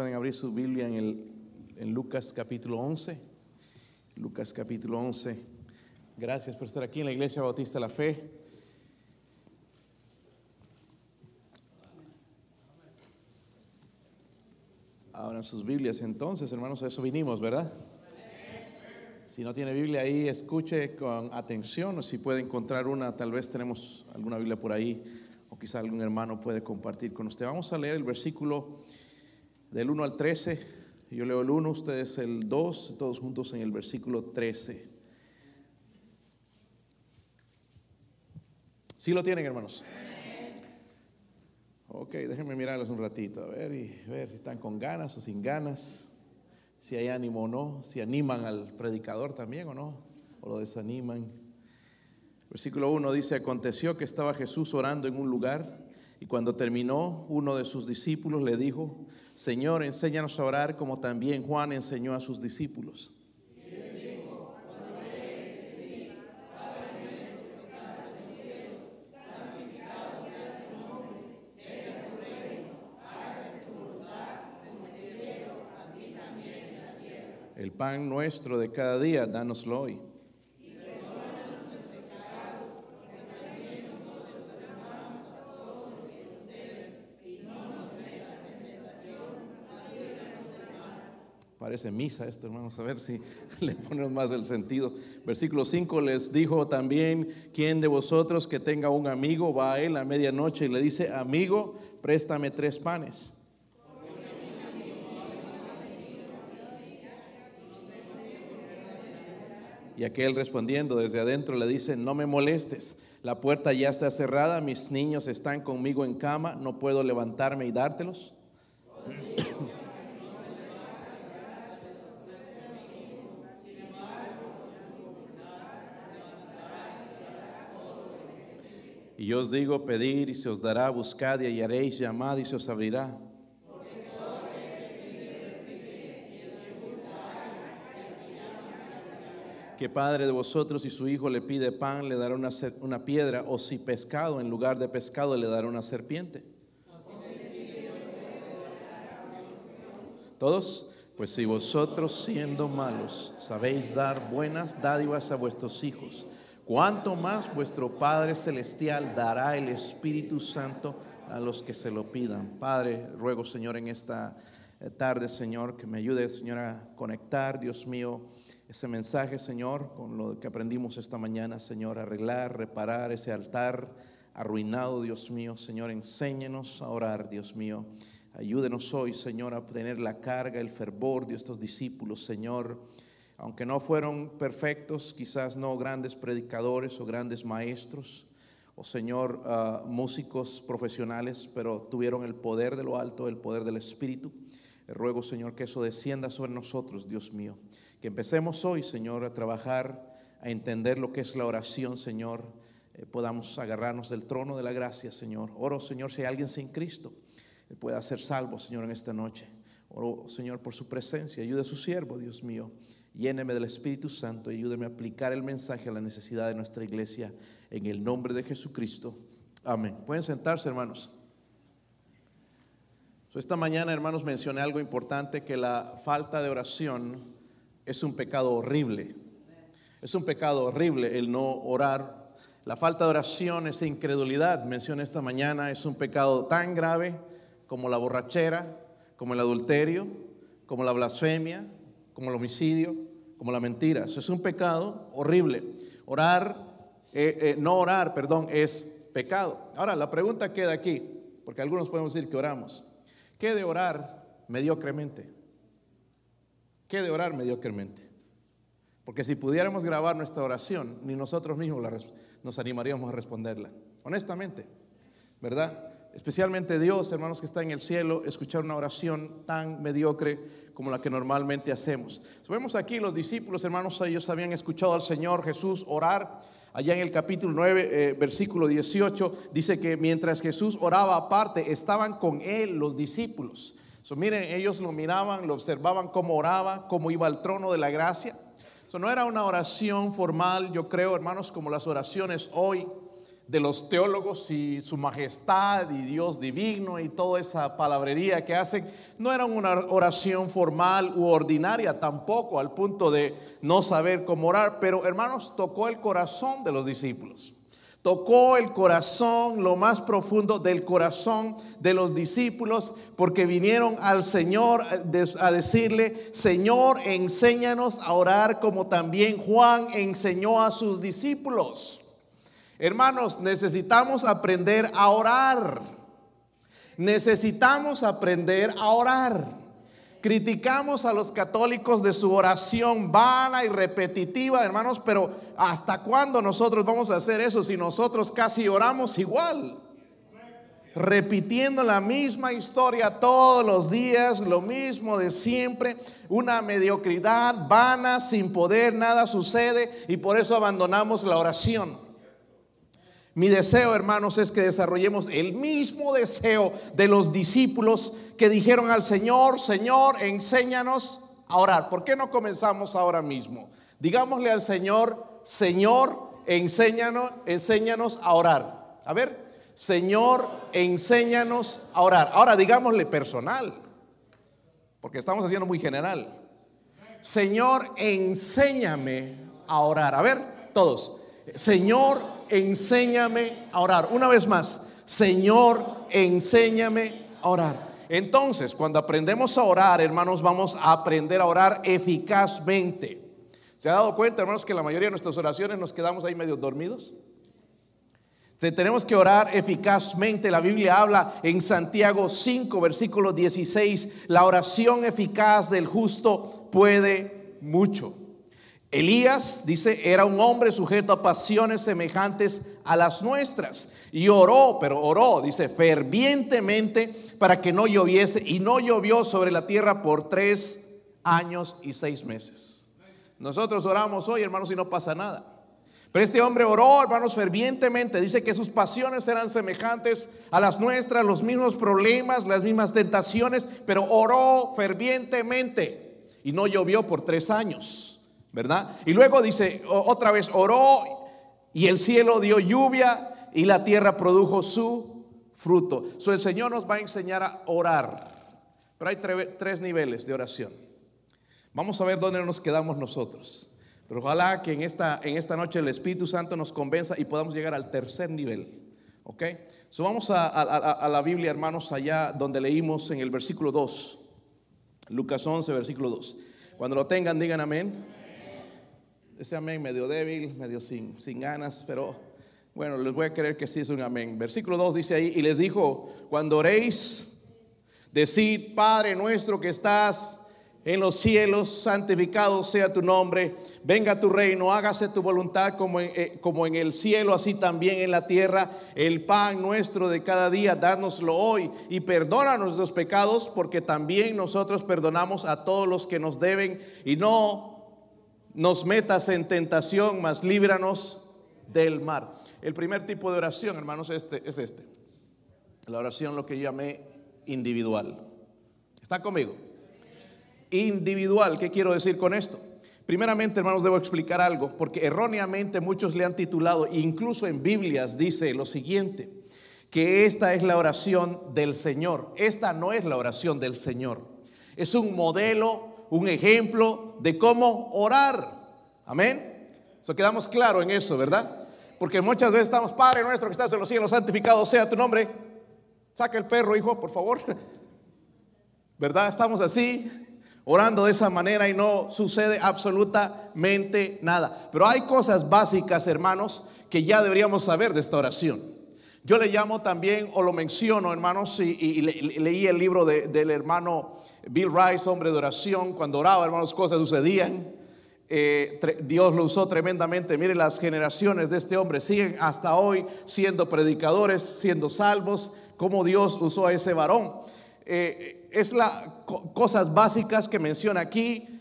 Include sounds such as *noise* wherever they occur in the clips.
pueden abrir su Biblia en, el, en Lucas capítulo 11. Lucas capítulo 11. Gracias por estar aquí en la Iglesia Bautista la Fe. Abran sus Biblias entonces, hermanos, a eso vinimos, ¿verdad? Si no tiene Biblia ahí, escuche con atención o si puede encontrar una, tal vez tenemos alguna Biblia por ahí o quizá algún hermano puede compartir con usted. Vamos a leer el versículo del 1 al 13. Yo leo el 1, ustedes el 2, todos juntos en el versículo 13. ¿Sí lo tienen, hermanos? Ok, déjenme mirarlos un ratito, a ver y ver si están con ganas o sin ganas, si hay ánimo o no, si animan al predicador también o no, o lo desaniman. Versículo 1 dice, aconteció que estaba Jesús orando en un lugar y cuando terminó, uno de sus discípulos le dijo, Señor, enséñanos a orar como también Juan enseñó a sus discípulos. El pan nuestro de cada día, dánoslo hoy. Parece misa esto, hermanos, a ver si *laughs* le ponemos más el sentido. Versículo 5 les dijo también, ¿quién de vosotros que tenga un amigo va a él a medianoche y le dice, amigo, préstame tres panes? Y aquel respondiendo desde adentro le dice, no me molestes, la puerta ya está cerrada, mis niños están conmigo en cama, no puedo levantarme y dártelos. Y yo os digo, pedir y se os dará, buscad y hallaréis, llamad y se os abrirá. Que padre de vosotros y su hijo le pide pan, le dará una, una piedra, o si pescado, en lugar de pescado, le dará una serpiente. ¿Todos? Pues si vosotros siendo malos sabéis dar buenas dádivas a vuestros hijos, cuánto más vuestro Padre Celestial dará el Espíritu Santo a los que se lo pidan. Padre, ruego, Señor, en esta eh, tarde, Señor, que me ayude, Señor, a conectar, Dios mío, ese mensaje, Señor, con lo que aprendimos esta mañana, Señor, arreglar, reparar ese altar arruinado, Dios mío, Señor, enséñenos a orar, Dios mío. Ayúdenos hoy, Señor, a obtener la carga, el fervor de estos discípulos, Señor aunque no fueron perfectos, quizás no grandes predicadores o grandes maestros, o Señor, ah, músicos profesionales, pero tuvieron el poder de lo alto, el poder del Espíritu. ruego, Señor, que eso descienda sobre nosotros, Dios mío. Que empecemos hoy, Señor, a trabajar, a entender lo que es la oración, Señor. Eh, podamos agarrarnos del trono de la gracia, Señor. Oro, Señor, si hay alguien sin Cristo, pueda ser salvo, Señor, en esta noche. Oro, Señor, por su presencia. Ayude a su siervo, Dios mío. Lléneme del Espíritu Santo y ayúdeme a aplicar el mensaje a la necesidad de nuestra iglesia en el nombre de Jesucristo. Amén. Pueden sentarse, hermanos. esta mañana, hermanos, mencioné algo importante, que la falta de oración es un pecado horrible. Es un pecado horrible el no orar. La falta de oración, esa incredulidad, mencioné esta mañana, es un pecado tan grave como la borrachera, como el adulterio, como la blasfemia, como el homicidio, como la mentira. Eso es un pecado horrible. Orar, eh, eh, no orar, perdón, es pecado. Ahora, la pregunta queda aquí, porque algunos podemos decir que oramos. ¿Qué de orar mediocremente? ¿Qué de orar mediocremente? Porque si pudiéramos grabar nuestra oración, ni nosotros mismos nos animaríamos a responderla. Honestamente, ¿verdad? especialmente Dios, hermanos que está en el cielo, escuchar una oración tan mediocre como la que normalmente hacemos. vemos aquí los discípulos, hermanos, ellos habían escuchado al Señor Jesús orar. Allá en el capítulo 9, eh, versículo 18, dice que mientras Jesús oraba aparte, estaban con él los discípulos. So, miren, ellos lo miraban, lo observaban cómo oraba, cómo iba al trono de la gracia. So, no era una oración formal, yo creo, hermanos, como las oraciones hoy de los teólogos y su majestad y Dios divino y toda esa palabrería que hacen, no era una oración formal u ordinaria tampoco, al punto de no saber cómo orar, pero hermanos, tocó el corazón de los discípulos. Tocó el corazón, lo más profundo del corazón de los discípulos, porque vinieron al Señor a decirle, Señor, enséñanos a orar como también Juan enseñó a sus discípulos. Hermanos, necesitamos aprender a orar. Necesitamos aprender a orar. Criticamos a los católicos de su oración vana y repetitiva, hermanos, pero ¿hasta cuándo nosotros vamos a hacer eso si nosotros casi oramos igual? repitiendo la misma historia todos los días, lo mismo de siempre, una mediocridad vana, sin poder, nada sucede y por eso abandonamos la oración. Mi deseo, hermanos, es que desarrollemos el mismo deseo de los discípulos que dijeron al Señor, Señor, enséñanos a orar. ¿Por qué no comenzamos ahora mismo? Digámosle al Señor, Señor, enséñanos, enséñanos a orar. A ver, Señor, enséñanos a orar. Ahora digámosle personal, porque estamos haciendo muy general. Señor, enséñame a orar. A ver, todos. Señor, enséñame a orar. Una vez más, Señor, enséñame a orar. Entonces, cuando aprendemos a orar, hermanos, vamos a aprender a orar eficazmente. ¿Se ha dado cuenta, hermanos, que la mayoría de nuestras oraciones nos quedamos ahí medio dormidos? Tenemos que orar eficazmente. La Biblia habla en Santiago 5, versículo 16, la oración eficaz del justo puede mucho. Elías, dice, era un hombre sujeto a pasiones semejantes a las nuestras. Y oró, pero oró, dice, fervientemente para que no lloviese. Y no llovió sobre la tierra por tres años y seis meses. Nosotros oramos hoy, hermanos, y no pasa nada. Pero este hombre oró, hermanos, fervientemente. Dice que sus pasiones eran semejantes a las nuestras, los mismos problemas, las mismas tentaciones, pero oró fervientemente. Y no llovió por tres años. ¿Verdad? Y luego dice, otra vez oró y el cielo dio lluvia y la tierra produjo su fruto. So, el Señor nos va a enseñar a orar. Pero hay tres niveles de oración. Vamos a ver dónde nos quedamos nosotros. Pero ojalá que en esta, en esta noche el Espíritu Santo nos convenza y podamos llegar al tercer nivel. ¿Ok? So vamos a, a la Biblia, hermanos, allá donde leímos en el versículo 2. Lucas 11, versículo 2. Cuando lo tengan, digan amén. Ese amén medio débil, medio sin, sin ganas, pero bueno, les voy a creer que sí es un amén. Versículo 2 dice ahí, y les dijo, cuando oréis, decid, Padre nuestro que estás en los cielos, santificado sea tu nombre, venga tu reino, hágase tu voluntad como en, eh, como en el cielo, así también en la tierra. El pan nuestro de cada día, dánoslo hoy y perdona nuestros pecados, porque también nosotros perdonamos a todos los que nos deben y no nos metas en tentación, mas líbranos del mar. El primer tipo de oración, hermanos, este, es este. La oración lo que llamé individual. ¿Está conmigo? Individual, ¿qué quiero decir con esto? Primeramente, hermanos, debo explicar algo, porque erróneamente muchos le han titulado, incluso en Biblias dice lo siguiente, que esta es la oración del Señor. Esta no es la oración del Señor. Es un modelo un ejemplo de cómo orar. Amén. Eso quedamos claro en eso, ¿verdad? Porque muchas veces estamos, Padre nuestro que estás en los cielos, santificado sea tu nombre. Saca el perro, hijo, por favor. *laughs* ¿Verdad? Estamos así, orando de esa manera y no sucede absolutamente nada. Pero hay cosas básicas, hermanos, que ya deberíamos saber de esta oración. Yo le llamo también, o lo menciono, hermanos, y, leí el libro del hermano Bill Rice, hombre de oración, cuando oraba, hermanos, cosas sucedían. Eh, Dios lo usó tremendamente. Mire, las generaciones de este hombre siguen hasta hoy siendo predicadores, siendo salvos, como Dios usó a ese varón. Eh, es las cosas básicas que menciona aquí.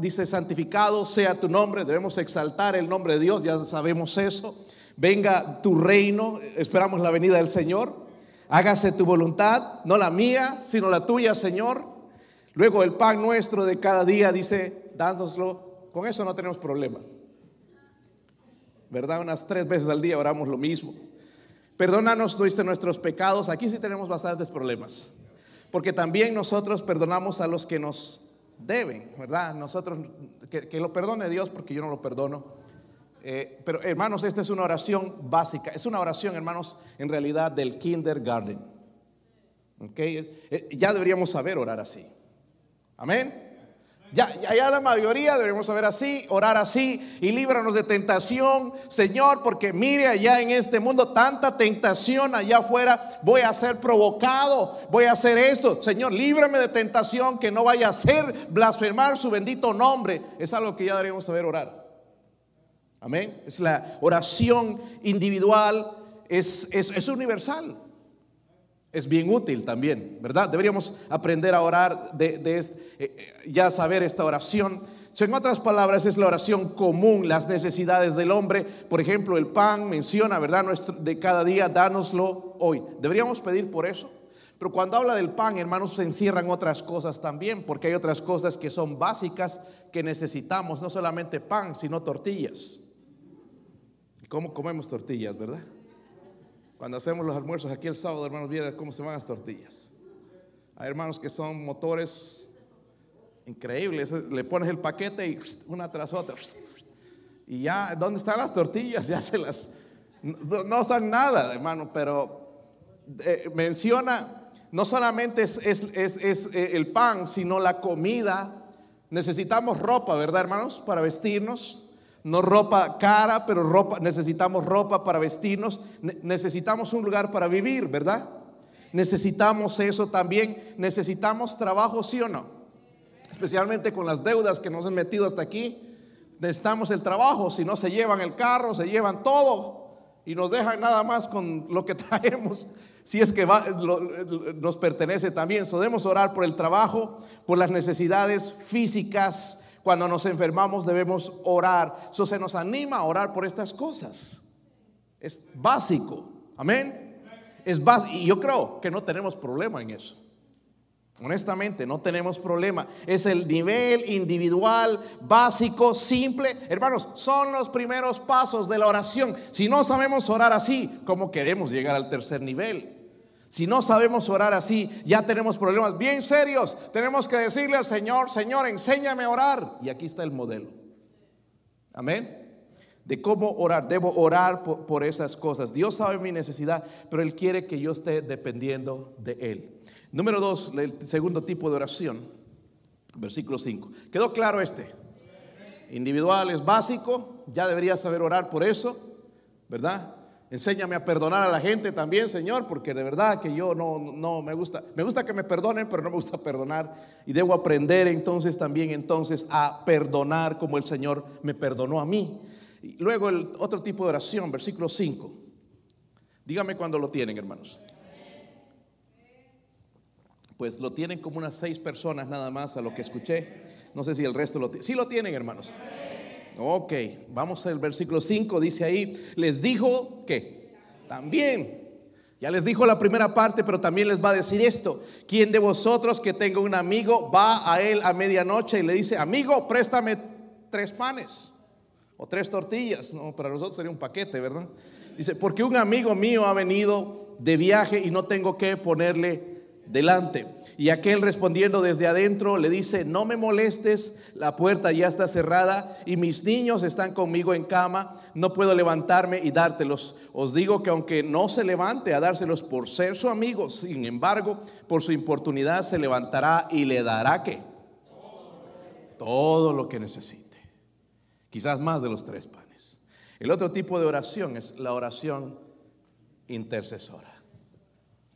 dice, santificado sea tu nombre. Debemos exaltar el nombre de Dios, ya sabemos eso. Venga tu reino, esperamos la venida del Señor hágase tu voluntad, no la mía, sino la tuya, Señor. Luego el pan nuestro de cada día, dice, dándoslo. Con eso no tenemos problema. ¿verdad? Unas tres veces al día oramos lo mismo. Perdónanos nuestros pecados. Aquí sí tenemos bastantes problemas. Porque también nosotros perdonamos a los que nos deben, ¿verdad? Nosotros, que, lo perdone Dios porque yo no lo perdono. Eh, pero hermanos, esta es una oración básica. Es una oración, hermanos, en realidad del kindergarten. Okay. Eh, ya deberíamos saber orar así. Amén. Ya, ya, la mayoría debemos saber así, orar así y líbranos de tentación, Señor, porque mire allá en este mundo tanta tentación allá afuera, voy a ser provocado, voy a hacer esto, Señor, líbrame de tentación que no vaya a ser blasfemar su bendito nombre. Es algo que ya deberíamos saber orar. Amén. Es la oración individual, es, es, es universal es bien útil también, ¿verdad? Deberíamos aprender a orar, de, eh, eh, ya saber esta oración. En otras palabras, es la oración común, las necesidades del hombre. Por ejemplo, el pan menciona, ¿verdad? Nuestro, de cada día, dánoslo hoy. Deberíamos pedir por eso. Pero cuando habla del pan, hermanos, se encierran otras cosas también, porque hay otras cosas que son básicas que necesitamos, no solamente pan, sino tortillas. ¿Cómo comemos tortillas, verdad? Cuando hacemos los almuerzos aquí el sábado, hermanos, vieron cómo se van las tortillas. Hay hermanos que son motores increíbles. Le pones el paquete y una tras otra. Y ya, ¿dónde están las tortillas? *laughs* Ya se las. No, son nada, hermano, pero eh, menciona, no solamente es, es eh, el pan, sino la comida. Necesitamos ropa, ¿verdad, hermanos? Para vestirnos. No ropa cara, pero ropa, necesitamos ropa para vestirnos, necesitamos un lugar para vivir, ¿verdad? Necesitamos eso también, necesitamos trabajo, sí o no. Especialmente con las deudas que nos han metido hasta aquí, necesitamos el trabajo, si no se llevan el carro, se llevan todo y nos dejan nada más con lo que *laughs* traemos si es que nos pertenece también. Podemos orar por el trabajo, por las necesidades físicas, cuando nos enfermamos debemos orar. Eso se nos anima a orar por estas cosas. Es básico. Amén. Es básico. Y yo creo que no tenemos problema en eso. Honestamente, no tenemos problema. Es el nivel individual, básico, simple. Hermanos, son los primeros pasos de la oración. Si no sabemos orar así, ¿cómo queremos llegar al tercer nivel? Si no sabemos orar así, ya tenemos problemas bien serios. Tenemos que decirle al Señor, Señor, enséñame a orar. Y aquí está el modelo. Amén. De cómo orar. Debo orar por, esas cosas. Dios sabe mi necesidad, pero Él quiere que yo esté dependiendo de Él. Número dos, el segundo tipo de oración. Versículo 5. ¿Quedó claro este? Individual es básico. Ya debería saber orar por eso. ¿Verdad? Enséñame a perdonar a la gente también, Señor, porque de verdad que yo no, no me gusta, me gusta que me perdonen, pero no me gusta perdonar. Y debo aprender entonces también entonces a perdonar como el Señor me perdonó a mí. Y luego el otro tipo de oración, versículo 5. Dígame cuando lo tienen, hermanos. Pues lo tienen como unas seis personas nada más a lo que escuché. No sé si el resto lo tienen. Sí lo tienen, hermanos. Ok, vamos al versículo 5, dice ahí, les dijo que también, ya les dijo la primera parte, pero también les va a decir esto, ¿quién de vosotros que tenga un amigo va a él a medianoche y le dice, amigo, préstame tres panes o tres tortillas? No, para nosotros sería un paquete, ¿verdad? Dice, porque un amigo mío ha venido de viaje y no tengo que ponerle delante. Y aquel respondiendo desde adentro le dice, no me molestes, la puerta ya está cerrada y mis niños están conmigo en cama, no puedo levantarme y dártelos. Os digo que aunque no se levante a dárselos por ser su amigo, sin embargo, por su importunidad se levantará y le dará que todo lo que necesite. Quizás más de los tres panes. El otro tipo de oración es la oración intercesora.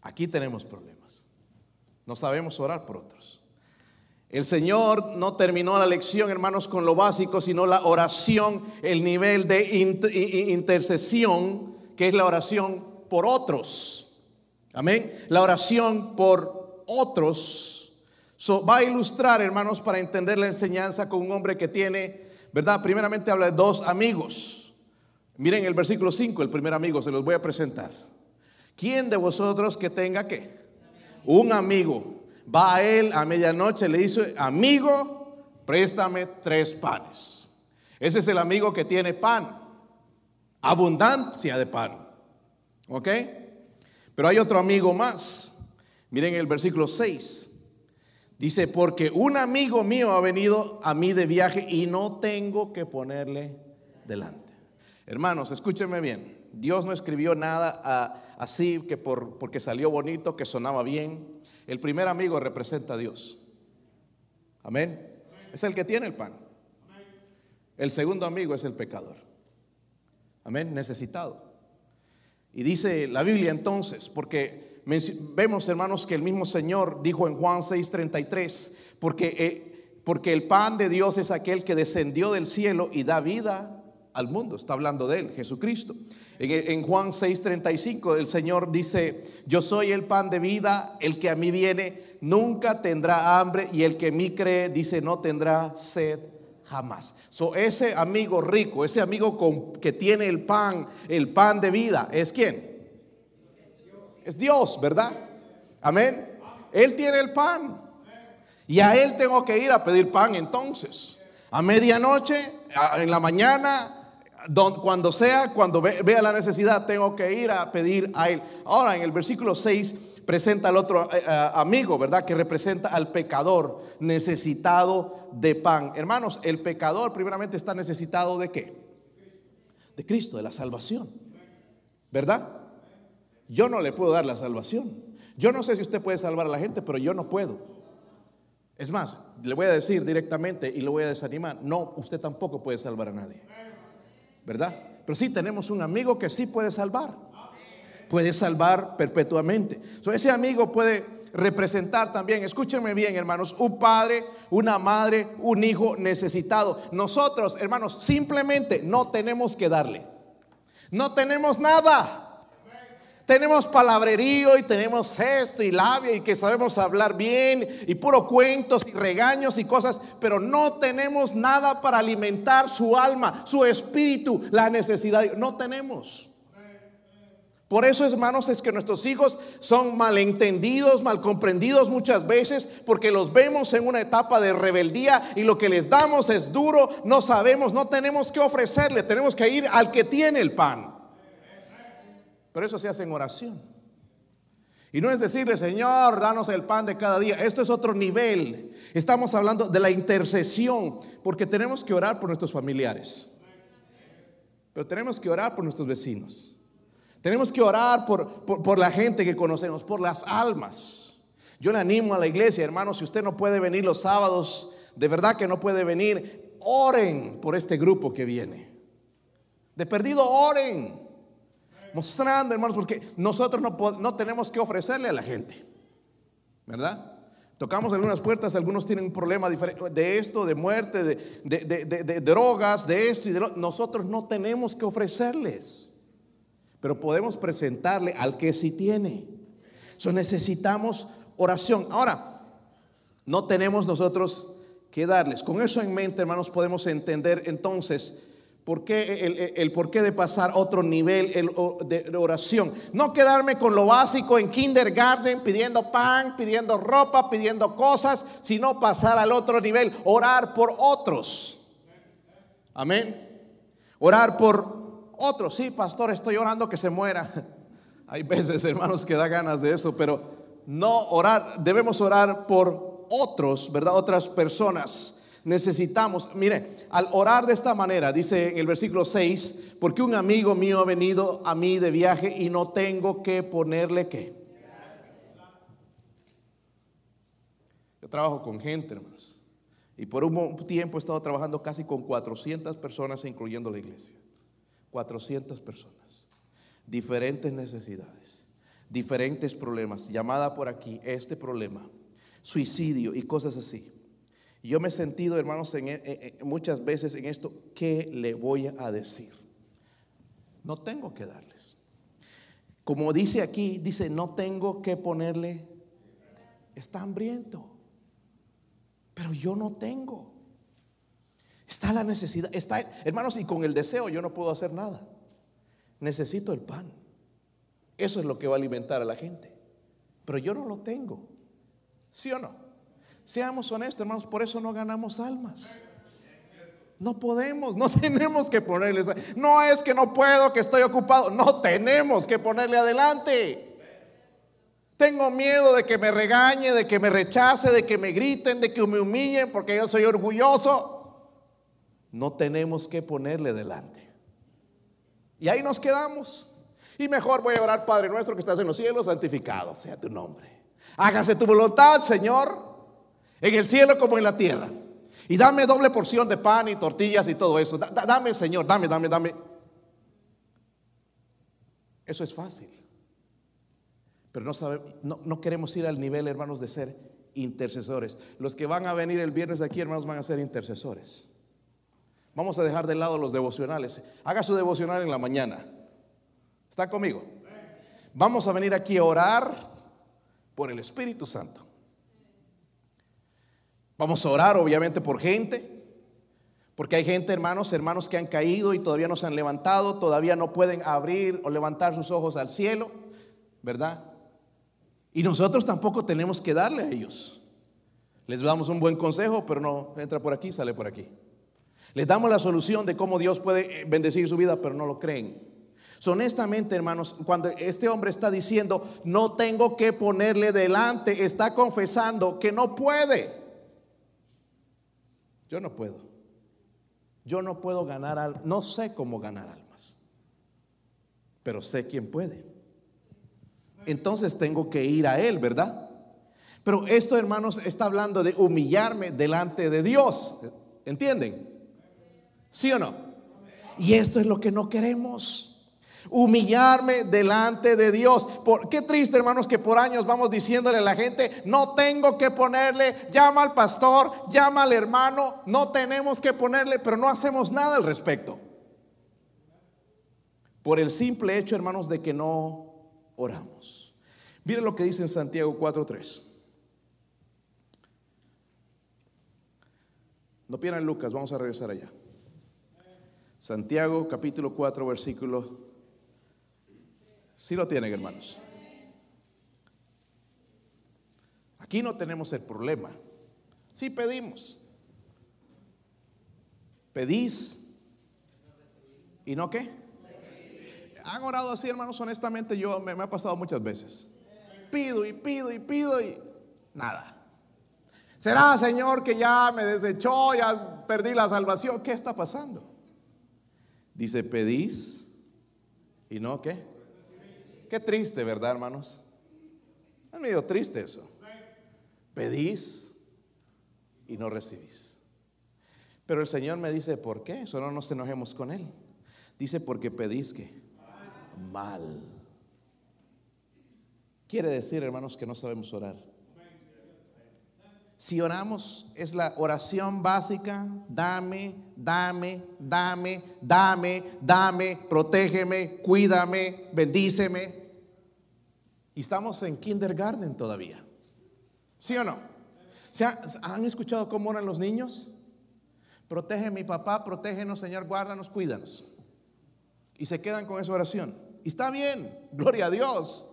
Aquí tenemos problemas. No sabemos orar por otros. El Señor no terminó la lección, hermanos, con lo básico, sino la oración, el nivel de intercesión, que es la oración por otros. Amén. La oración por otros. va a ilustrar, hermanos, para entender la enseñanza con un hombre que tiene, ¿verdad? Primeramente habla de dos amigos. Miren el versículo 5, el primer amigo, se los voy a presentar. ¿Quién de vosotros que tenga qué? Un amigo va a él a medianoche le dice, amigo, préstame tres panes. Ese es el amigo que tiene pan. abundancia de pan. ¿Ok? Pero hay otro amigo más. Miren el versículo 6. Dice, porque un amigo mío ha venido a mí de viaje y no tengo que ponerle delante. Hermanos, escúchenme bien. Dios no escribió nada así que por, porque salió bonito, que sonaba bien. El primer amigo representa a Dios. Amén. Es el que tiene el pan. El segundo amigo es el pecador. Amén. Necesitado. Y dice la Biblia entonces, porque vemos hermanos que el mismo Señor dijo en Juan 6:33, porque, eh, porque el pan de Dios es aquel que descendió del cielo y da vida al mundo. Está hablando de él, Jesucristo. En, Juan 6:35 el Señor dice, yo soy el pan de vida, el que a mí viene nunca tendrá hambre y el que a mí cree dice no tendrá sed jamás. So, ese amigo rico, ese amigo con, que tiene el pan, el pan de vida, ¿es quién? Es Dios, ¿verdad? Amén. Él tiene el pan. Y a Él tengo que ir a pedir pan entonces. A medianoche, en la mañana, cuando sea, cuando vea la necesidad, tengo que ir a pedir a Él. Ahora, en el versículo 6 presenta al otro eh, eh, amigo, ¿verdad? Que representa al pecador necesitado de pan. Hermanos, el pecador primeramente está necesitado de qué? De Cristo, de la salvación. ¿Verdad? Yo no le puedo dar la salvación. Yo no sé si usted puede salvar a la gente, pero yo no puedo. Es más, le voy a decir directamente y le voy a desanimar, no, usted tampoco puede salvar a nadie. ¿Verdad? Pero sí tenemos un amigo que sí puede salvar. Puede salvar perpetuamente. ese amigo puede representar también, escúchenme bien hermanos, un padre, una madre, un hijo necesitado. Nosotros, hermanos, simplemente no tenemos que darle. No tenemos nada. Tenemos palabrerío y tenemos esto y labia y que sabemos hablar bien y puro cuentos y regaños y cosas, pero no tenemos nada para alimentar su alma, su espíritu, la necesidad. No tenemos. Por eso, hermanos, es que nuestros hijos son malentendidos, mal comprendidos muchas veces, porque los vemos en una etapa de rebeldía y lo que les damos es duro, no sabemos, no tenemos que ofrecerle, tenemos que ir al que tiene el pan. Pero eso se hace en oración. Y no es decirle, Señor, danos el pan de cada día. Esto es otro nivel. Estamos hablando de la intercesión, porque tenemos que orar por nuestros familiares. Pero tenemos que orar por nuestros vecinos. Tenemos que orar por, por, la gente que conocemos, por las almas. Yo le animo a la iglesia, hermano, si usted no puede venir los sábados, de verdad que no puede venir, oren por este grupo que viene. De perdido, oren mostrando, hermanos, porque nosotros no, tenemos que ofrecerle a la gente, ¿verdad? Tocamos algunas puertas, algunos tienen un problema de esto, de muerte, de, drogas, de esto y de lo. Nosotros no tenemos que ofrecerles, pero podemos presentarle al que sí tiene. So, necesitamos oración. Ahora, no tenemos nosotros que darles. Con eso en mente, hermanos, podemos entender entonces ¿Por qué el, el, porqué de pasar otro nivel de oración? No quedarme con lo básico en kindergarten, pidiendo pan, pidiendo ropa, pidiendo cosas, sino pasar al otro nivel, orar por otros. Amén. Orar por otros. Sí, pastor, estoy orando que se muera. *laughs* Hay veces, hermanos, que da ganas de eso, pero no orar, debemos orar por otros, ¿verdad? Otras personas necesitamos, mire, al orar de esta manera, dice en el versículo 6, porque un amigo mío ha venido a mí de viaje y no tengo que ponerle qué. Yo trabajo con gente, hermanos. Y por un tiempo he estado trabajando casi con 400 personas, incluyendo la iglesia. 400 personas. Diferentes necesidades, diferentes problemas. Llamada por aquí, este problema, suicidio y cosas así. Yo me he sentido, hermanos, en, muchas veces en esto, ¿qué le voy a decir? No tengo que darles. Como dice aquí, dice, no tengo que ponerle, está hambriento, pero yo no tengo. Está la necesidad, está, hermanos, y con el deseo yo no puedo hacer nada. Necesito el pan. Eso es lo que va a alimentar a la gente. Pero yo no lo tengo. ¿Sí o no? Seamos honestos, hermanos, por eso no ganamos almas. No podemos, *laughs* no tenemos que ponerle. No es que no puedo, que estoy ocupado. No tenemos que ponerle adelante. Tengo miedo de que me regañe, de que me rechace, de que me griten, de que me humillen porque yo soy orgulloso. No tenemos que ponerle delante. Y ahí nos quedamos. Y mejor voy a orar, Padre nuestro que estás en los cielos, santificado sea tu nombre. Hágase tu voluntad, Señor, en el cielo como en la tierra. Y dame doble porción de pan y tortillas y todo eso. dame, Señor, dame, dame, dame. Eso es fácil. Pero no, sabe, no, no, queremos ir al nivel, hermanos, de ser intercesores. Los que van a venir el viernes de aquí, hermanos, van a ser intercesores. Vamos a dejar de lado los devocionales. Haga su devocional en la mañana. ¿Está conmigo? Vamos a venir aquí a orar por el Espíritu Santo. Vamos a orar, obviamente, por gente. Porque hay gente, hermanos, hermanos que han caído y todavía no se han levantado, todavía no pueden abrir o levantar sus ojos al cielo, ¿verdad? Y nosotros tampoco tenemos que darle a ellos. Les damos un buen consejo, pero no entra por aquí, sale por aquí. Les damos la solución de cómo Dios puede bendecir su vida, pero no lo creen. honestamente, hermanos, cuando este hombre está diciendo, no tengo que ponerle delante, está confesando que no puede. Yo no puedo. Yo no puedo ganar almas. No sé cómo ganar almas. Pero sé quién puede entonces tengo que ir a Él, ¿verdad? Pero esto, hermanos, está hablando de humillarme delante de Dios. ¿Entienden? ¿Sí o no? Y esto es lo que no queremos. Humillarme delante de Dios. Por, qué triste, hermanos, que por años vamos diciéndole a la gente, no tengo que ponerle, llama al pastor, llama al hermano, no tenemos que ponerle, pero no hacemos nada al respecto. Por el simple hecho, hermanos, de que no oramos. Miren lo que dice en Santiago 4.3. No pierdan Lucas, vamos a regresar allá. Santiago capítulo 4, versículo. Si lo tienen, hermanos. Aquí no tenemos el problema. Si pedimos. Pedís y no qué han orado así, hermanos, honestamente yo me, ha pasado muchas veces. Pido y pido y pido y nada. ¿Será, Señor, que ya me desechó, ya perdí la salvación? ¿Qué está pasando? Dice, pedís y no qué. Qué triste, ¿verdad, hermanos? Es medio triste eso. Pedís y no recibís. Pero el Señor me dice, ¿por qué? Solo no nos enojemos con Él. Dice, porque pedís que mal. Quiere decir, hermanos, que no sabemos orar. Si oramos, es la oración básica, dame, dame, dame, dame, dame, protégeme, cuídame, bendíceme. Y estamos en kindergarten todavía. ¿Sí o no? ¿Se ¿Han escuchado cómo oran los niños? Protege mi papá, protégenos, Señor, guárdanos, cuídanos. Y se quedan con esa oración. Y está bien, gloria a Dios.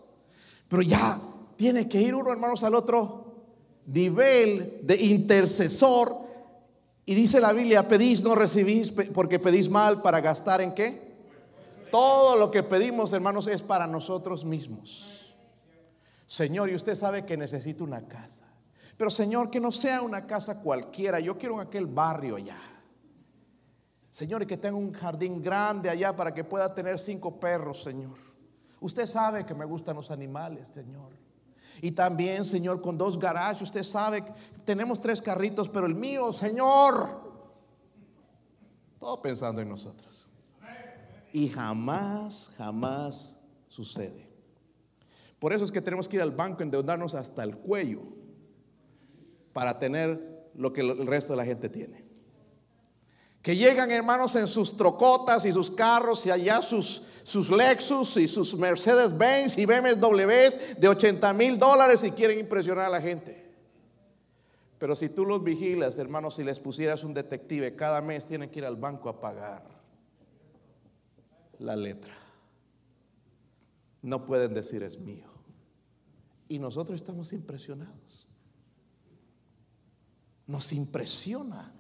Pero ya tiene que ir uno, hermanos, al otro nivel de intercesor. Y dice la Biblia, pedís, no recibís, porque pedís mal para gastar en qué. Todo lo que pedimos, hermanos, es para nosotros mismos. Señor, y usted sabe que necesito una casa. Pero Señor, que no sea una casa cualquiera. Yo quiero en aquel barrio allá. Señor, y que tenga un jardín grande allá para que pueda tener cinco perros, Señor. Usted sabe que me gustan los animales, Señor. Y también, Señor, con dos garajes, usted sabe que tenemos tres carritos, pero el mío, Señor. Todo pensando en nosotros. Y jamás, jamás sucede. Por eso es que tenemos que ir al banco, endeudarnos hasta el cuello para tener lo que el resto de la gente tiene que llegan hermanos en sus trocotas y sus carros y allá sus, sus Lexus y sus Mercedes Benz y BMWs de 80 mil dólares y quieren impresionar a la gente. Pero si tú los vigilas, hermanos, si les pusieras un detective, cada mes tienen que ir al banco a pagar la letra. No pueden decir es mío. Y nosotros estamos impresionados. Nos impresiona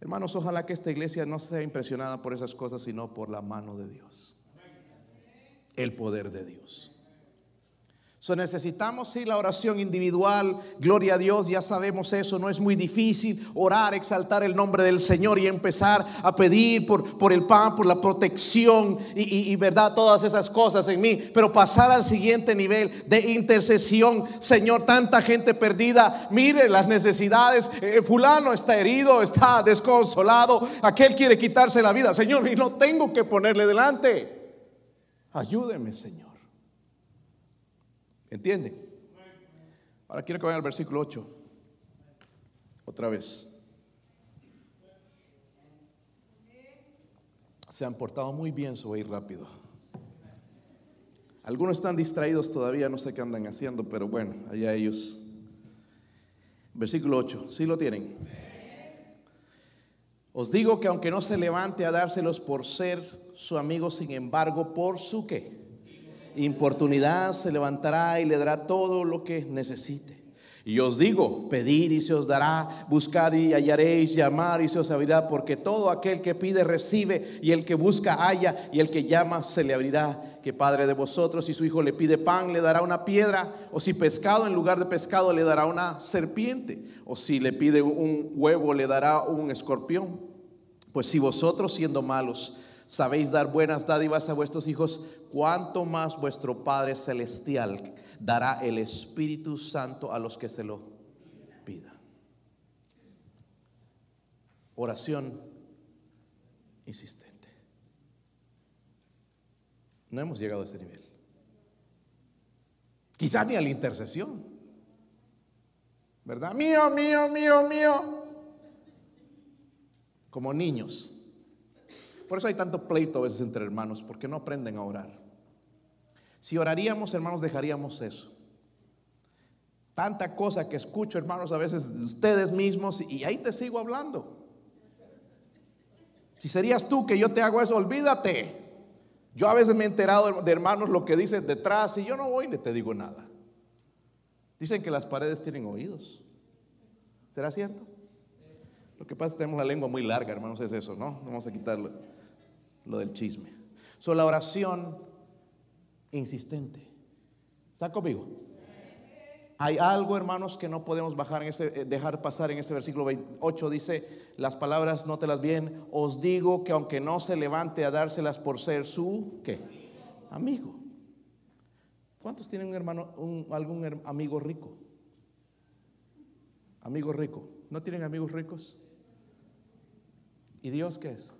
Hermanos, ojalá que esta iglesia no sea impresionada por esas cosas, sino por la mano de Dios. El poder de Dios. Necesitamos sí la oración individual, gloria a Dios, ya sabemos eso, no es muy difícil orar, exaltar el nombre del Señor y empezar a pedir por, por el pan, por la protección y, verdad, todas esas cosas en mí, pero pasar al siguiente nivel de intercesión, Señor, tanta gente perdida, mire las necesidades, eh, fulano está herido, está desconsolado, aquel quiere quitarse la vida, Señor, y no tengo que ponerle delante, ayúdeme, Señor. ¿Entienden? Ahora quiero que vayan al versículo 8. Otra vez. Se han portado muy bien, a ir rápido. Algunos están distraídos todavía, no sé qué andan haciendo, pero bueno, allá ellos. Versículo 8, ¿sí lo tienen? Os digo que aunque no se levante a dárselos por ser su amigo, sin embargo, por su qué? Importunidad se levantará y le dará todo lo que necesite. Y os digo, pedir y se os dará, buscar y hallaréis, llamar y se os abrirá, porque todo aquel que pide recibe, y el que busca halla, y el que llama se le abrirá. Que padre de vosotros, si su hijo le pide pan, le dará una piedra, o si pescado en lugar de pescado le dará una serpiente, o si le pide un huevo le dará un escorpión. Pues si vosotros siendo malos, sabéis dar buenas dádivas a vuestros hijos, cuánto más vuestro Padre Celestial dará el Espíritu Santo a los que se lo pidan. Oración insistente. No hemos llegado a ese nivel. Quizá ni a la intercesión. ¿Verdad? Mío, mío, mío, mío. Como niños. Por eso hay tanto pleito a veces entre hermanos, porque no aprenden a orar. Si oraríamos, hermanos, dejaríamos eso. Tanta cosa que escucho, hermanos, a veces de ustedes mismos, y ahí te sigo hablando. Si serías tú que yo te hago eso, olvídate. Yo a veces me he enterado de hermanos lo que dicen detrás y yo no voy ni te digo nada. Dicen que las paredes tienen oídos. ¿Será cierto? Lo que pasa es que tenemos la lengua muy larga, hermanos, es eso, ¿no? Vamos a quitarlo lo del chisme. Son la oración insistente. ¿Está conmigo? Hay algo, hermanos, que no podemos bajar en ese, eh, dejar pasar en ese versículo 28. Dice, las palabras no te las bien. Os digo que aunque no se levante a dárselas por ser su, ¿qué? Amigo. ¿Cuántos tienen un hermano, algún amigo rico? Amigo rico. ¿No tienen amigos ricos? ¿Y Dios qué es?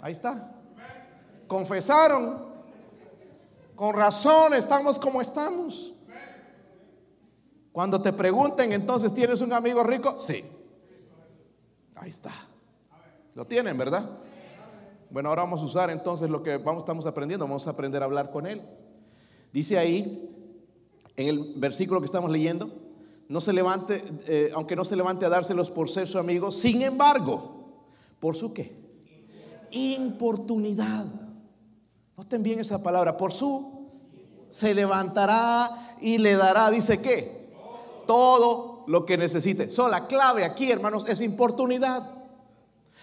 Ahí está. Confesaron. Con razón estamos como estamos. Cuando te pregunten, entonces, ¿tienes un amigo rico? Sí. Ahí está. Lo tienen, ¿verdad? Bueno, ahora vamos a usar entonces lo que vamos, estamos aprendiendo. Vamos a aprender a hablar con él. Dice ahí, en el versículo que estamos leyendo, no se levante, eh, aunque no se levante a dárselos por ser su amigo, sin embargo, ¿por su qué? importunidad. Noten bien esa palabra, por su se levantará y le dará, dice que, todo lo que necesite. So, la clave aquí, hermanos, es importunidad.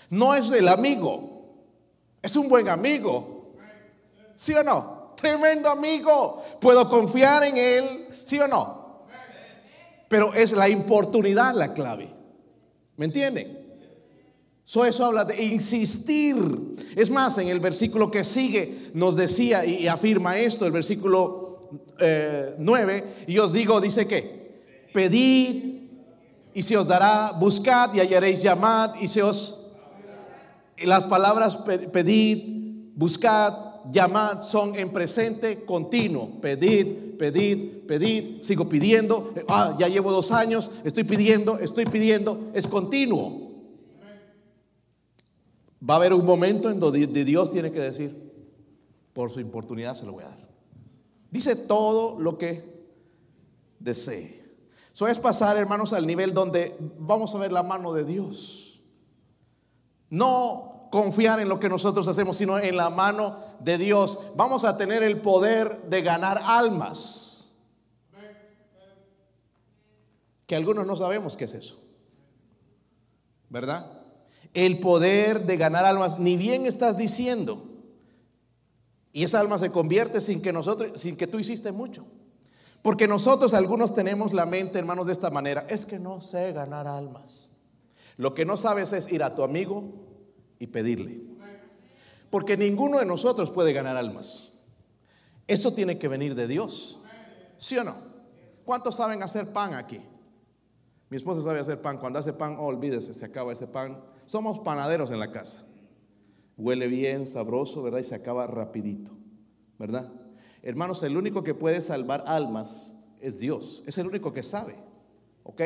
No es el amigo, es un buen amigo. ¿Sí o no? Tremendo amigo. Puedo confiar en él, ¿sí o no? Pero es la importunidad la clave. ¿Me entienden? Eso habla de insistir. Es más, en el versículo que sigue nos decía y, afirma esto, el versículo 9, eh, y os digo, dice que, pedid y se os dará, buscad y hallaréis, llamad y se os... Las palabras pedid, buscad, llamad son en presente continuo. Pedid, pedid, pedid, sigo pidiendo. Ah, ya llevo dos años, estoy pidiendo, estoy pidiendo, es continuo. Va a haber un momento en donde Dios tiene que decir, por su importunidad se lo voy a dar. Dice todo lo que desee. Eso es pasar, hermanos, al nivel donde vamos a ver la mano de Dios. No confiar en lo que nosotros hacemos, sino en la mano de Dios. Vamos a tener el poder de ganar almas. Que algunos no sabemos qué es eso. ¿Verdad? El poder de ganar almas, ni bien estás diciendo. Y esa alma se convierte sin que nosotros, sin que tú hiciste mucho. Porque nosotros algunos tenemos la mente, hermanos, de esta manera. Es que no sé ganar almas. Lo que no sabes es ir a tu amigo y pedirle. Porque ninguno de nosotros puede ganar almas. Eso tiene que venir de Dios. ¿Sí o no? ¿Cuántos saben hacer pan aquí? Mi esposa sabe hacer pan. Cuando hace pan, oh, olvídese, se acaba ese pan. Somos panaderos en la casa. Huele bien, sabroso, ¿verdad? Y se acaba rapidito, ¿verdad? Hermanos, el único que puede salvar almas es Dios. Es el único que sabe, ¿ok?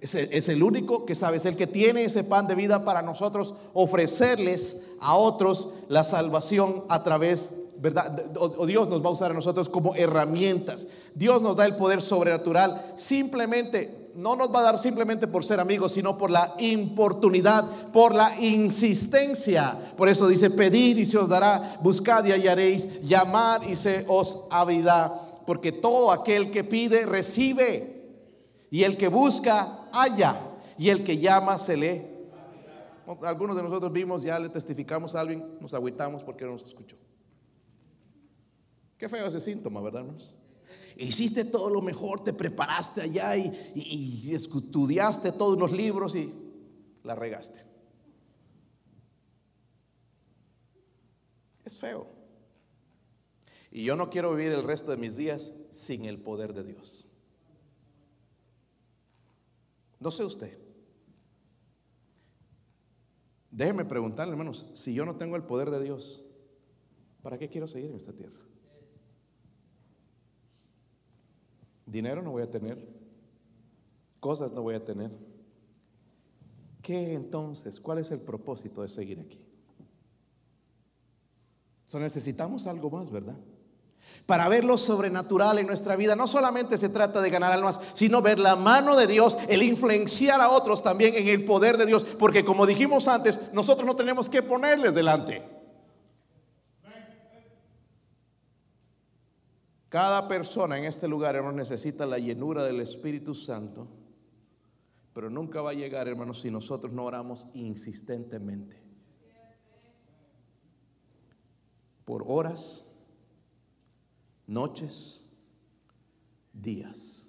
Es el, es el, único que sabe, es el que tiene ese pan de vida para nosotros ofrecerles a otros la salvación a través, ¿verdad? O, Dios nos va a usar a nosotros como herramientas. Dios nos da el poder sobrenatural simplemente no nos va a dar simplemente por ser amigos, sino por la importunidad, por la insistencia. Por eso dice, pedir y se os dará, buscad y hallaréis, llamar y se os abrirá. Porque todo aquel que pide, recibe. Y el que busca, halla. Y el que llama, se le. Algunos de nosotros vimos, ya le testificamos a alguien, nos agüitamos porque no nos escuchó. Qué feo ese síntoma, ¿verdad, hermanos? Hiciste todo lo mejor, te preparaste allá y, estudiaste todos los libros y la regaste. Es feo. Y yo no quiero vivir el resto de mis días sin el poder de Dios. No sé usted. Déjeme preguntarle, hermanos, si yo no tengo el poder de Dios, ¿para qué quiero seguir en esta tierra? Dinero no voy a tener, cosas no voy a tener. ¿Qué entonces? ¿Cuál es el propósito de seguir aquí? So, necesitamos algo más, ¿verdad? Para ver lo sobrenatural en nuestra vida, no solamente se trata de ganar almas, sino ver la mano de Dios, el influenciar a otros también en el poder de Dios, porque como dijimos antes, nosotros no tenemos que ponerles delante. Cada persona en este lugar, hermanos, necesita la llenura del Espíritu Santo, pero nunca va a llegar, hermanos, si nosotros no oramos insistentemente. Por horas, noches, días.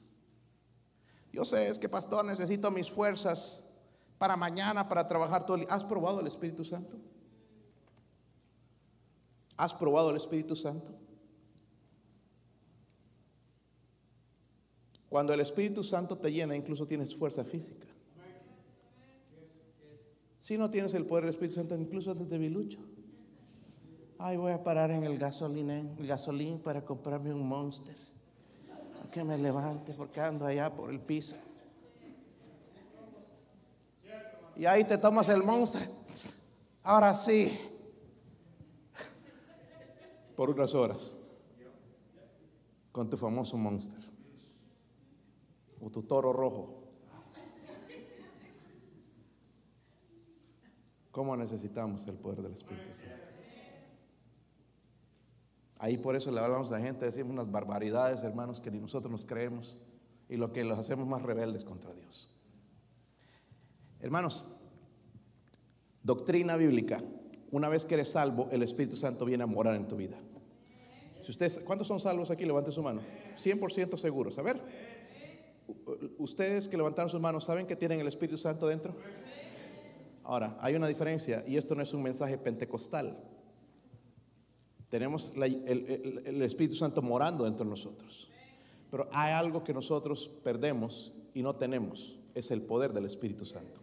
Yo sé, es que pastor, necesito mis fuerzas para mañana, para trabajar todo el día. ¿Has probado el Espíritu Santo? ¿Has probado el Espíritu Santo? Cuando el Espíritu Santo te llena, incluso tienes fuerza física. Si no tienes el poder del Espíritu Santo, incluso antes de bilucho. Ay, voy a parar en el gasolina, el para comprarme un monster. Que me levante porque ando allá por el piso. Y ahí te tomas el monster. Ahora sí. Por unas horas. Con tu famoso monster o tu toro rojo. ¿Cómo necesitamos el poder del Espíritu Santo? Ahí por eso le hablamos a la gente, decimos unas barbaridades, hermanos, que ni nosotros nos creemos y lo que los hacemos más rebeldes contra Dios. Hermanos, doctrina bíblica. Una vez que eres salvo, el Espíritu Santo viene a morar en tu vida. Si ustedes, ¿Cuántos son salvos aquí? Levante su mano. 100% seguros. A ver ustedes que levantaron sus manos, ¿saben que tienen el Espíritu Santo dentro? Ahora, hay una diferencia y esto no es un mensaje pentecostal. Tenemos el, Espíritu Santo morando dentro de nosotros. Pero hay algo que nosotros perdemos y no tenemos. Es el poder del Espíritu Santo.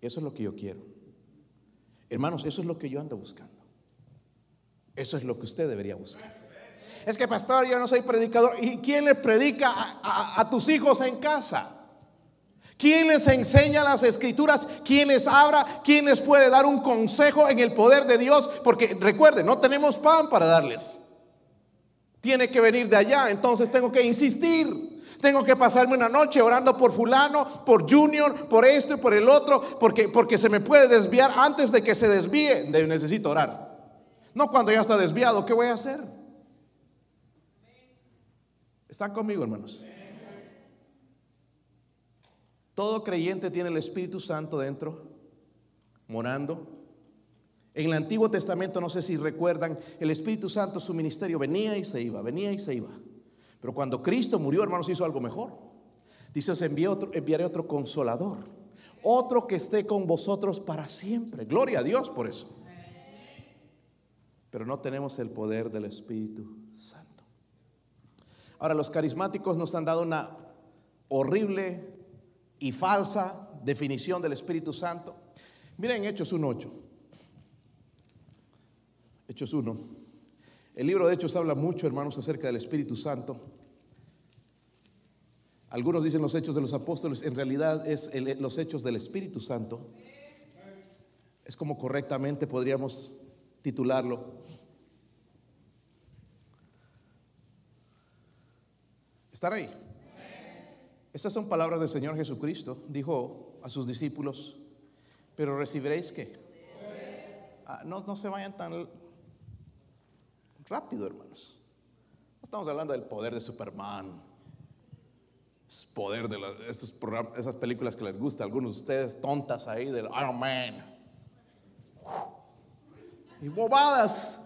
Eso es lo que yo quiero. Hermanos, eso es lo que yo ando buscando. Eso es lo que usted debería buscar es que pastor, yo no soy predicador. ¿Y quién le predica a, tus hijos en casa? ¿Quién les enseña las escrituras? ¿Quién les habla? ¿Quién les puede dar un consejo en el poder de Dios? Porque recuerden, no tenemos pan para darles. Tiene que venir de allá, entonces tengo que insistir. Tengo que pasarme una noche orando por fulano, por Junior, por esto y por el otro, porque, porque se me puede desviar antes de que se desvíe. Necesito orar. No cuando ya está desviado, ¿qué voy a hacer? ¿Están conmigo, hermanos? Todo creyente tiene el Espíritu Santo dentro morando. En el Antiguo Testamento, no sé si recuerdan, el Espíritu Santo, su ministerio venía y se iba, venía y se iba. Pero cuando Cristo murió, hermanos, hizo algo mejor. Dice, os otro, enviaré otro consolador, otro que esté con vosotros para siempre. Gloria a Dios por eso. Pero no tenemos el poder del Espíritu. Ahora, los carismáticos nos han dado una horrible y falsa definición del Espíritu Santo. Miren Hechos 1.8. Hechos 1. El libro de Hechos habla mucho, hermanos, acerca del Espíritu Santo. Algunos dicen los hechos de los apóstoles, en realidad es los hechos del Espíritu Santo. Es como correctamente podríamos titularlo. ¿Están ahí? Estas son palabras del Señor Jesucristo. Dijo a sus discípulos, pero recibiréis que. Ah, no, no se vayan tan rápido, hermanos. No estamos hablando del poder de Superman, poder de esas películas que les gusta a algunos de ustedes, tontas ahí del Iron Man. Y bobadas.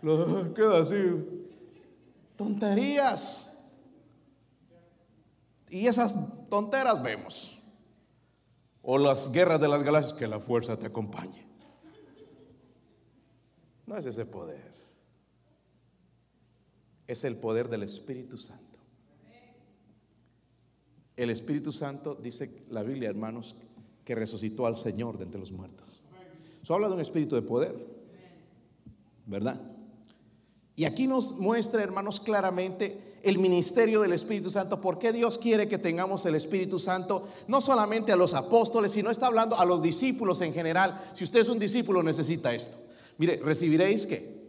Queda así. Tonterías. Y esas tonteras vemos. O las guerras de las galaxias, que la fuerza te acompañe. No es ese poder. Es el poder del Espíritu Santo. El Espíritu Santo, dice la Biblia, hermanos, que resucitó al Señor de entre los muertos. Eso habla de un espíritu de poder, ¿verdad? Y aquí nos muestra, hermanos, claramente el ministerio del Espíritu Santo. ¿Por qué Dios quiere que tengamos el Espíritu Santo? No solamente a los apóstoles, sino está hablando a los discípulos en general. Si usted es un discípulo, necesita esto. Mire, recibiréis que.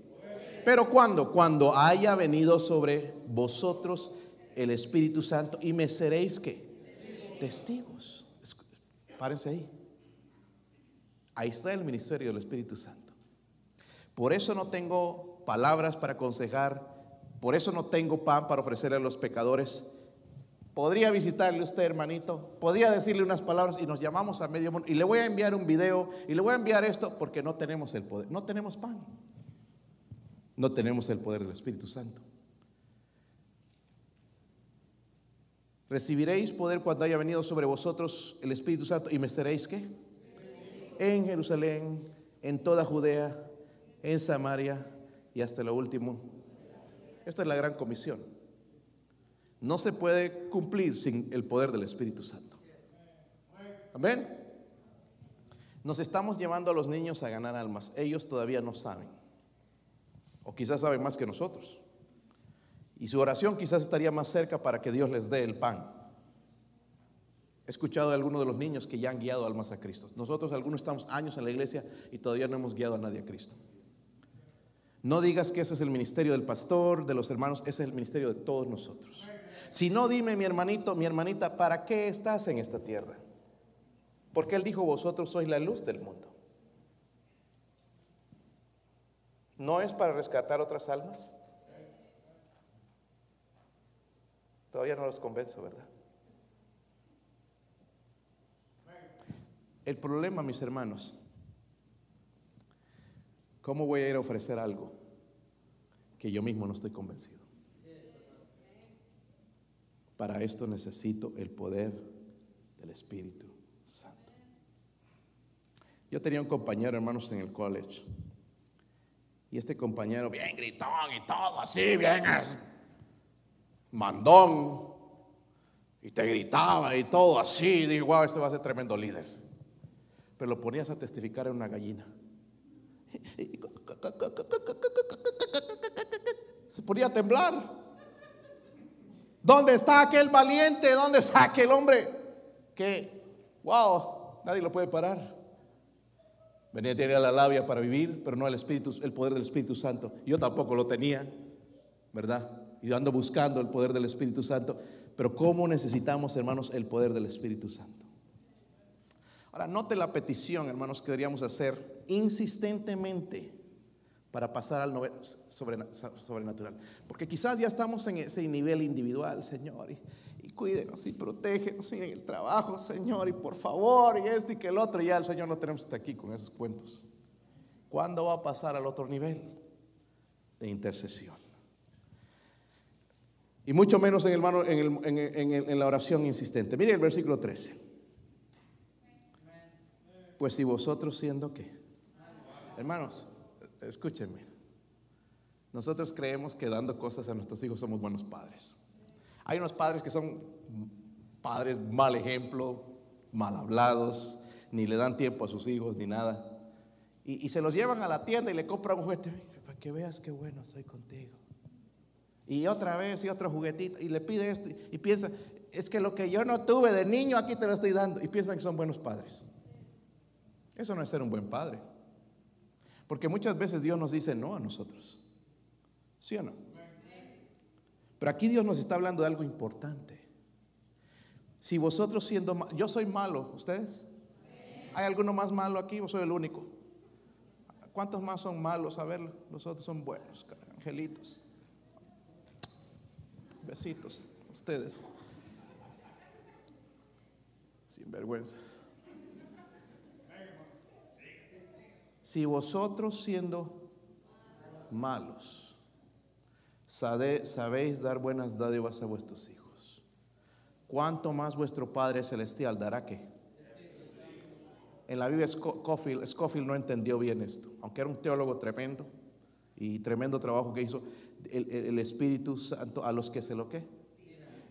Pero cuando, cuando haya venido sobre vosotros el Espíritu Santo y me seréis que testigos. Párense ahí. Ahí está el ministerio del Espíritu Santo. Por eso no tengo palabras para aconsejar, por eso no tengo pan para ofrecerle a los pecadores. Podría visitarle usted, hermanito, podría decirle unas palabras y nos llamamos a medio mundo y le voy a enviar un video y le voy a enviar esto porque no tenemos el poder, no tenemos pan, no tenemos el poder del Espíritu Santo. Recibiréis poder cuando haya venido sobre vosotros el Espíritu Santo y me estaréis qué? En Jerusalén, en toda Judea, en Samaria y hasta lo último. Esto es la gran comisión. No se puede cumplir sin el poder del Espíritu Santo. Amén. Nos estamos llevando a los niños a ganar almas. Ellos todavía no saben. O quizás saben más que nosotros. Y su oración quizás estaría más cerca para que Dios les dé el pan. He escuchado de algunos de los niños que ya han guiado almas a Cristo. Nosotros algunos estamos años en la iglesia y todavía no hemos guiado a nadie a Cristo. No digas que ese es el ministerio del pastor, de los hermanos, ese es el ministerio de todos nosotros. Si no, dime mi hermanito, mi hermanita, ¿para qué estás en esta tierra? Porque Él dijo, vosotros sois la luz del mundo. ¿No es para rescatar otras almas? Todavía no los convenzo, ¿verdad? El problema, mis hermanos, ¿Cómo voy a ir a ofrecer algo que yo mismo no estoy convencido? Para esto necesito el poder del Espíritu Santo. Yo tenía un compañero, hermanos, en el college. Y este compañero, bien gritón y todo así, bien mandón. Y te gritaba y todo así. Digo, wow, este va a ser tremendo líder. Pero lo ponías a testificar en una gallina. Se ponía a temblar. ¿Dónde está aquel valiente? ¿Dónde está aquel hombre? Que, wow, nadie lo puede parar. Venía a tener la labia para vivir, pero no el Espíritu, el poder del Espíritu Santo. Yo tampoco lo tenía, ¿verdad? Y ando buscando el poder del Espíritu Santo. Pero ¿cómo necesitamos, hermanos, el poder del Espíritu Santo? Ahora, note la petición, hermanos, que deberíamos hacer insistentemente para pasar al sobrenatural. Porque quizás ya estamos en ese nivel individual, Señor. Y, cuídenos y protégenos en el trabajo, Señor, y por favor, y esto y que el otro. Y ya el Señor no tenemos hasta aquí con esos cuentos. ¿Cuándo va a pasar al otro nivel de intercesión? Y mucho menos en, en, la oración insistente. Mire el versículo 13. Pues si vosotros siendo qué? Hermanos, escúchenme. Nosotros creemos que dando cosas a nuestros hijos somos buenos padres. Hay unos padres que son padres mal ejemplo, mal hablados, ni le dan tiempo a sus hijos ni nada. Y, se los llevan a la tienda y le compran un juguete para que veas qué bueno soy contigo. Y otra vez y otro juguetito y le pide esto y piensa, es que lo que yo no tuve de niño aquí te lo estoy dando. Y piensan que son buenos padres. Eso no es ser un buen padre. Porque muchas veces Dios nos dice no a nosotros. ¿Sí o no? Pero aquí Dios nos está hablando de algo importante. Si vosotros siendo, yo soy malo, ¿ustedes? ¿Hay alguno más malo aquí o soy el único? ¿Cuántos más son malos? A ver, los otros son buenos, angelitos. Besitos, ustedes. Sin vergüenza. Si vosotros siendo malos, sabéis dar buenas dádivas a vuestros hijos, ¿cuánto más vuestro Padre Celestial dará que? En la Biblia Scofield, Scofield no entendió bien esto, aunque era un teólogo tremendo y tremendo trabajo que hizo el, Espíritu Santo a los que se lo que.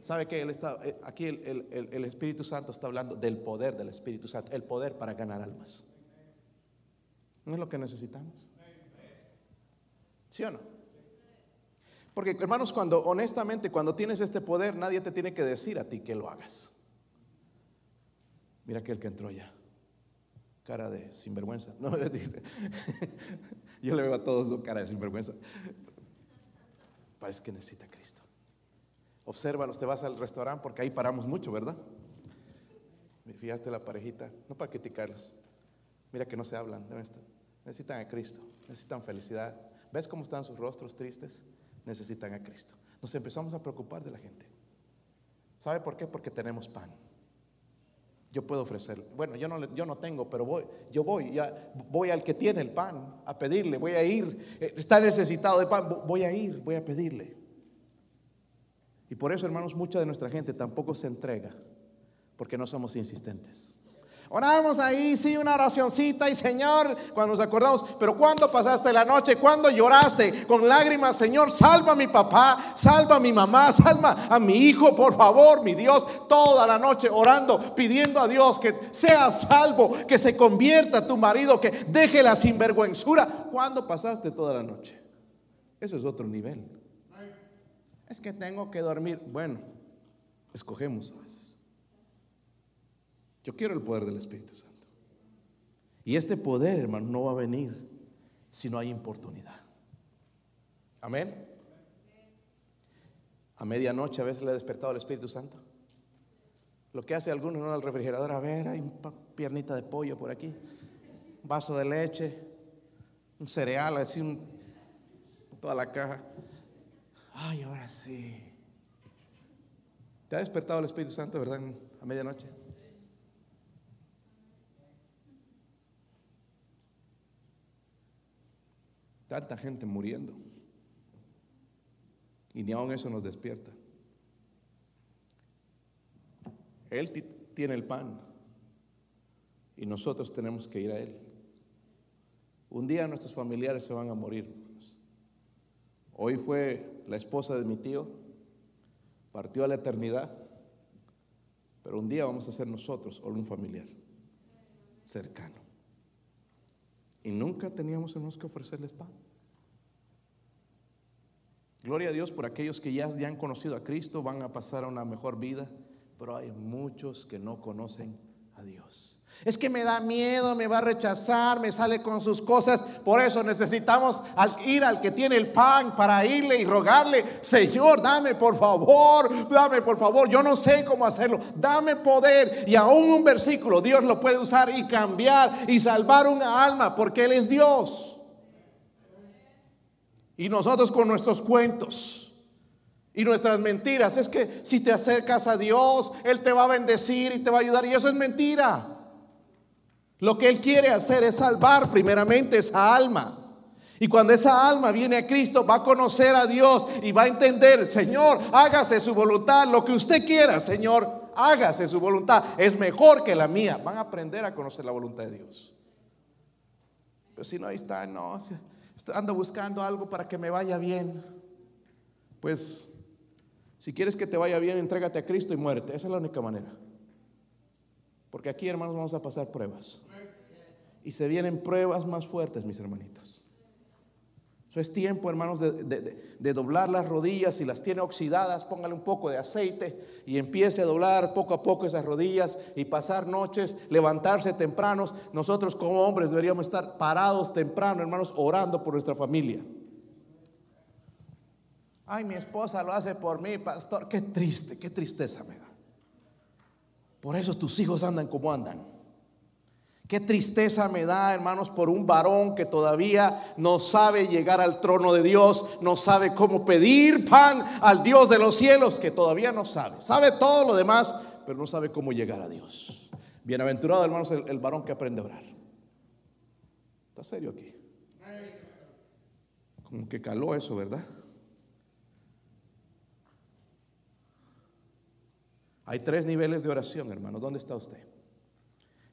¿Sabe que él está, eh, aquí el Espíritu Santo está hablando del poder del Espíritu Santo, el poder para ganar almas. ¿No es lo que necesitamos? ¿Sí o no? Porque hermanos, cuando honestamente, cuando tienes este poder, nadie te tiene que decir a ti que lo hagas. Mira aquel que entró ya. Cara de sinvergüenza. *laughs* No. *laughs* Yo le veo a todos cara de sinvergüenza. Parece que necesita Cristo. Obsérvanos, te vas al restaurante porque ahí paramos mucho, ¿verdad? Fijaste la parejita, no para criticarlos. Mira que no se hablan, necesitan a Cristo, necesitan felicidad. ¿Ves cómo están sus rostros tristes? Necesitan a Cristo. Nos empezamos a preocupar de la gente. ¿Sabe por qué? Porque tenemos pan. Yo puedo ofrecer. Bueno, yo no, yo no tengo, pero voy, yo voy, voy al que tiene el pan a pedirle, voy a ir. Eh, está necesitado de pan, voy a ir, voy a pedirle. Y por eso, hermanos, mucha de nuestra gente tampoco se entrega, porque no somos insistentes. Oramos ahí, sí, una oracioncita y Señor, cuando nos acordamos, pero cuando pasaste la noche? cuando lloraste con lágrimas? Señor, salva a mi papá, salva a mi mamá, salva a mi hijo, por favor, mi Dios, toda la noche orando, pidiendo a Dios que sea salvo, que se convierta tu marido, que deje la sinvergüenzura. ¿Cuándo pasaste toda la noche? Eso es otro nivel. Es que tengo que dormir. Bueno, escogemos. Yo quiero el poder del Espíritu Santo. Y este poder, hermano, no va a venir si no hay oportunidad. Amén. A medianoche a veces le ha despertado el Espíritu Santo. Lo que hace algunos en el refrigerador, a ver, hay una piernita de pollo por aquí, un vaso de leche, un cereal, así, toda la caja. Ay, ahora sí. ¿Te ha despertado el Espíritu Santo, verdad, a medianoche? Tanta gente muriendo. Y ni aun eso nos despierta. Él tiene el pan y nosotros tenemos que ir a Él. Un día nuestros familiares se van a morir. Hoy fue la esposa de mi tío, partió a la eternidad, pero un día vamos a ser nosotros o un familiar cercano. Y nunca teníamos que ofrecerles pan. Gloria a Dios por aquellos que ya, ya han conocido a Cristo, van a pasar a una mejor vida, pero hay muchos que no conocen a Dios. Es que me da miedo, me va a rechazar, me sale con sus cosas. Por eso necesitamos ir al que tiene el pan para irle y rogarle, Señor, dame por favor, dame por favor. Yo no sé cómo hacerlo. Dame poder. Y aún un versículo, Dios lo puede usar y cambiar y salvar una alma porque Él es Dios. Y nosotros con nuestros cuentos. Y nuestras mentiras es que si te acercas a Dios, Él te va a bendecir y te va a ayudar. Y eso es mentira. Lo que Él quiere hacer es salvar primeramente esa alma. Y cuando esa alma viene a Cristo, va a conocer a Dios y va a entender, Señor, hágase su voluntad, lo que usted quiera, Señor, hágase su voluntad. Es mejor que la mía. Van a aprender a conocer la voluntad de Dios. Pero si no, ahí está, no, ando buscando algo para que me vaya bien. Pues si quieres que te vaya bien, entrégate a Cristo y muerte. Esa es la única manera. Porque aquí, hermanos, vamos a pasar pruebas. Y se vienen pruebas más fuertes, mis hermanitos. Eso es tiempo, hermanos, de, doblar las rodillas. Si las tiene oxidadas, póngale un poco de aceite y empiece a doblar poco a poco esas rodillas y pasar noches, levantarse tempranos. Nosotros como hombres deberíamos estar parados temprano, hermanos, orando por nuestra familia. Ay, mi esposa lo hace por mí, pastor. Qué triste, qué tristeza me da. Por eso tus hijos andan como andan. Qué tristeza me da, hermanos, por un varón que todavía no sabe llegar al trono de Dios, no sabe cómo pedir pan al Dios de los cielos, que todavía no sabe. Sabe todo lo demás, pero no sabe cómo llegar a Dios. Bienaventurado, hermanos, el, varón que aprende a orar. ¿Está serio aquí? Como que caló eso, ¿verdad? Hay tres niveles de oración, hermano. ¿Dónde está usted?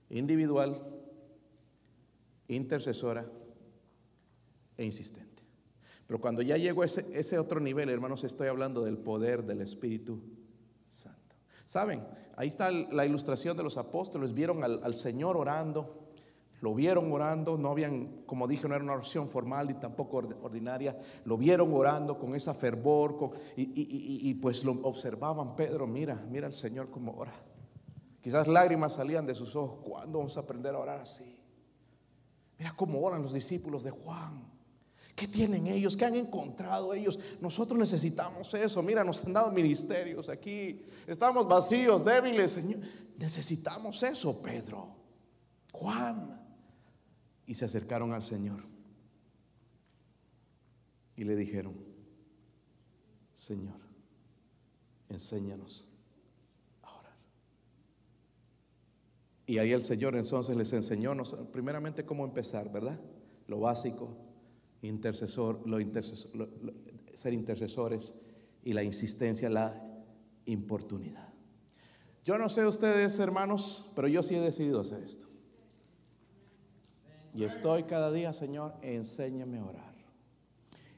Individual, intercesora e insistente. Pero cuando ya llego a ese, otro nivel, hermanos, estoy hablando del poder del Espíritu Santo. ¿Saben? Ahí está la ilustración de los apóstoles. Vieron al Señor orando lo vieron orando, no habían, como dije, no era una oración formal ni tampoco ordinaria. Lo vieron orando con esa fervor y, pues lo observaban. Pedro, mira, mira al Señor como ora. Quizás lágrimas salían de sus ojos. ¿Cuándo vamos a aprender a orar así? Mira cómo oran los discípulos de Juan. ¿Qué tienen ellos? ¿Qué han encontrado ellos? Nosotros necesitamos eso. Mira, nos han dado ministerios aquí. Estamos vacíos, débiles, Señor. Necesitamos eso, Pedro. Juan y se acercaron al Señor. Y le dijeron, Señor, enséñanos a orar. Y ahí el Señor entonces les enseñó primeramente cómo empezar, ¿verdad? Lo básico, intercesor, ser intercesores y la insistencia, la importunidad. Yo no sé ustedes, hermanos, pero yo sí he decidido hacer esto. Y estoy cada día, Señor, enséñame a orar.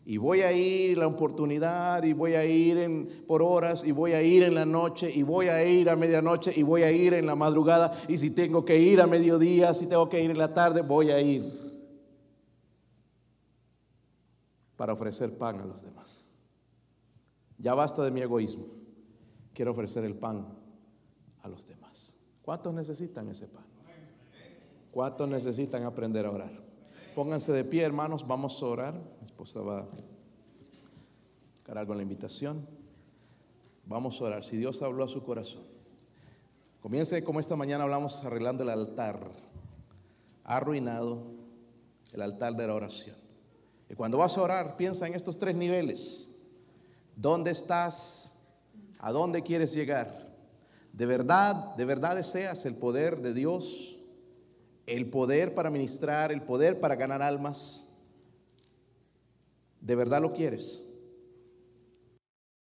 Y voy a ir la oportunidad y voy a ir en, por horas y voy a ir en la noche y voy a ir a medianoche y voy a ir en la madrugada y si tengo que ir a mediodía, si tengo que ir en la tarde, voy a ir para ofrecer pan a los demás. Ya basta de mi egoísmo. Quiero ofrecer el pan a los demás. ¿Cuántos necesitan ese pan? ¿Cuántos necesitan aprender a orar? Pónganse de pie, hermanos, vamos a orar. Mi esposa va a cargar con la invitación. Vamos a orar. Si Dios habló a su corazón, comience como esta mañana hablamos arreglando el altar. Arruinado el altar de la oración. Y cuando vas a orar, piensa en estos tres niveles. ¿Dónde estás? ¿A dónde quieres llegar? ¿De verdad, de verdad deseas el poder de Dios? El poder para ministrar, el poder para ganar almas, ¿de verdad lo quieres?